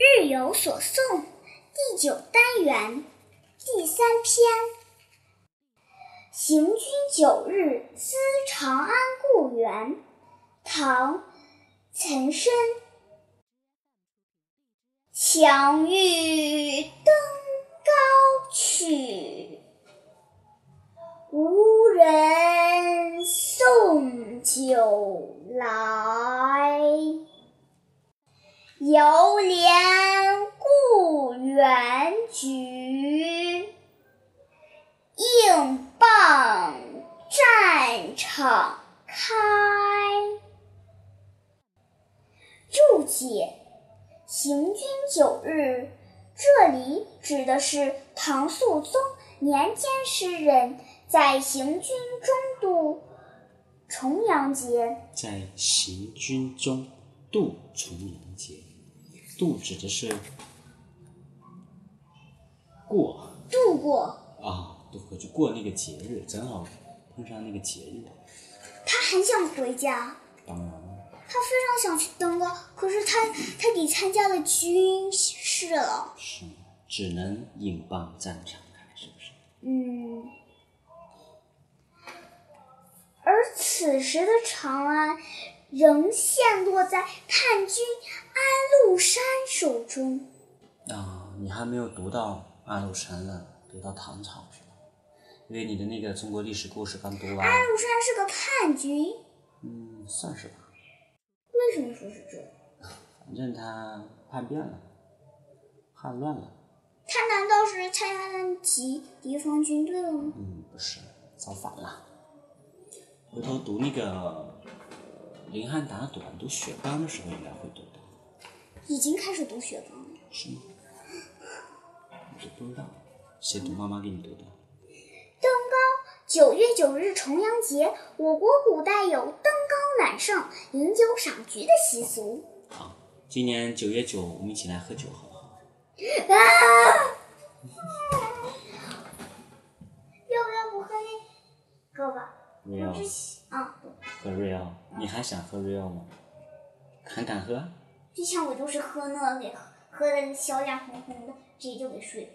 日有所诵第九单元第三篇：行军九日思长安故园。唐·岑参。强欲登高去，无人送酒来。犹怜故园菊，应傍战场开。注解：行军九日，这里指的是唐肃宗年间诗人在行军中度重阳节。在行军中度重阳节。度指的是过度过啊，度过就过那个节日，正好碰上那个节日。他很想回家，当然了，他非常想去登高，可是他他得参加了军事了。是只能引傍战场开，是不是？嗯，而此时的长安仍陷落在叛军安禄山手中。啊，你还没有读到安禄山呢，读到唐朝去了？因为你的那个中国历史故事刚读完，安禄山是个叛军，嗯，算是吧。为什么说是这？反正他叛变了，叛乱了。他难道是参加敌敌方军队了吗？嗯，不是，造反了。回头读那个呃林汉达短读雪邦的时候，应该会读的，已经开始读雪邦了。是吗？我不知道，谁读？妈妈给你读的。登高，九月九日重阳节，我国古代有登高揽胜、饮酒赏菊的习俗。好，今年九月九，我们一起来喝酒，好不好？啊！要不要不喝那个吧？瑞奥啊，喝瑞奥，你还想喝瑞奥吗？还敢喝？之前我就是喝那个，喝的小脸红红的，直接就给睡了。